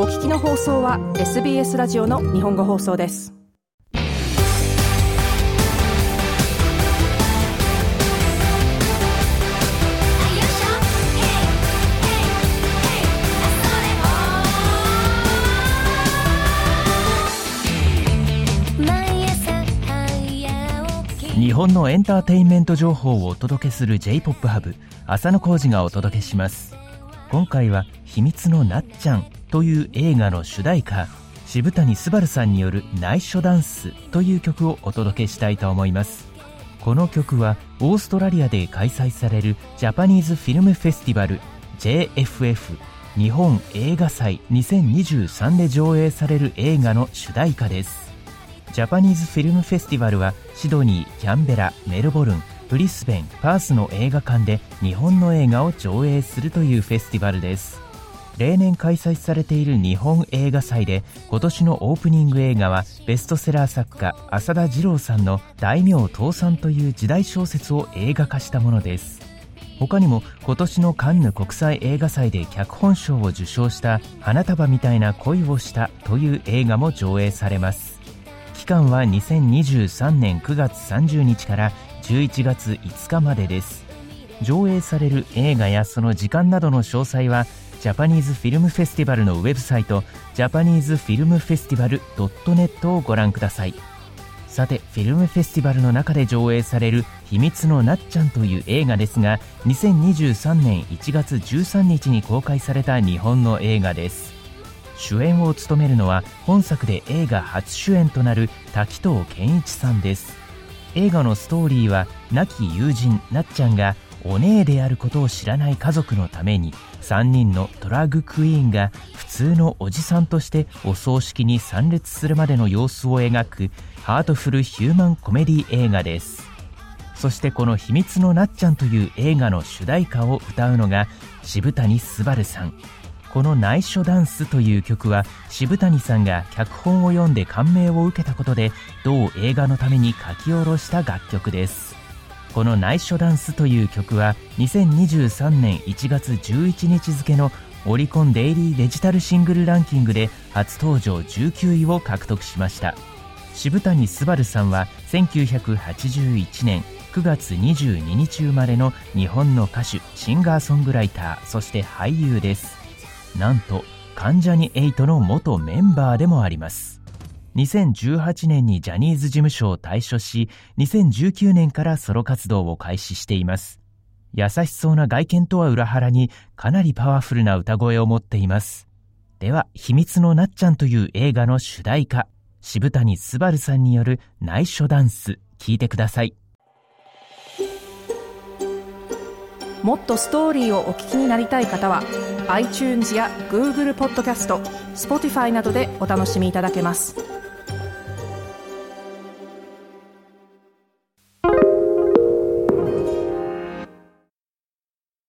お聞きの放送は SBS ラジオの日本語放送です。日本のエンターテインメント情報をお届けする J-POP ハブ浅野浩二がお届けします。今回は秘密のなっちゃん。という映画の主題歌渋谷昴さんによる内緒ダンスという曲をお届けしたいと思います。この曲はオーストラリアで開催されるジャパニーズフィルムフェスティバル JFF 日本映画祭2023で上映される映画の主題歌です。ジャパニーズフィルムフェスティバルはシドニー、キャンベラ、メルボルン、ブリスベン、パースの映画館で日本の映画を上映するというフェスティバルです。例年開催されている日本映画祭で今年のオープニング映画はベストセラー作家浅田二郎さんの「大名倒産」という時代小説を映画化したものです。他にも今年のカンヌ国際映画祭で脚本賞を受賞した「花束みたいな恋をした」という映画も上映されます。期間は2023年9月30日から11月5日までです。上映される映画やその時間などの詳細はジャパニーズフィルムフェスティバルのウェブサイトジャパニーズフィルムフェスティバル .net をご覧ください。さてフィルムフェスティバルの中で上映される「秘密のなっちゃん」という映画ですが2023年1月13日に公開された日本の映画です。主演を務めるのは本作で映画初主演となる滝藤健一さんです。映画のストーリーは亡き友人なっちゃんがお姉であることを知らない家族のために3人のドラッグクイーンが普通のおじさんとしてお葬式に参列するまでの様子を描くハートフルヒューマンコメディ映画です。そしてこの「秘密のなっちゃん」という映画の主題歌を歌うのが渋谷昴さん。この内緒ダンスという曲は渋谷さんが脚本を読んで感銘を受けたことで同映画のために書き下ろした楽曲です。この内緒ダンスという曲は2023年1月11日付のオリコンデイリーデジタルシングルランキングで初登場19位を獲得しました。渋谷昴さんは1981年9月22日生まれの日本の歌手シンガーソングライターそして俳優です。なんと関ジャニ∞の元メンバーでもあります。2018年にジャニーズ事務所を退所し2019年からソロ活動を開始しています。優しそうな外見とは裏腹にかなりパワフルな歌声を持っています。では「秘密のなっちゃん」という映画の主題歌渋谷昴さんによる内緒ダンス聴いてください。もっとストーリーをお聞きになりたい方は iTunes や Google ポッドキャスト Spotify などでお楽しみいただけます。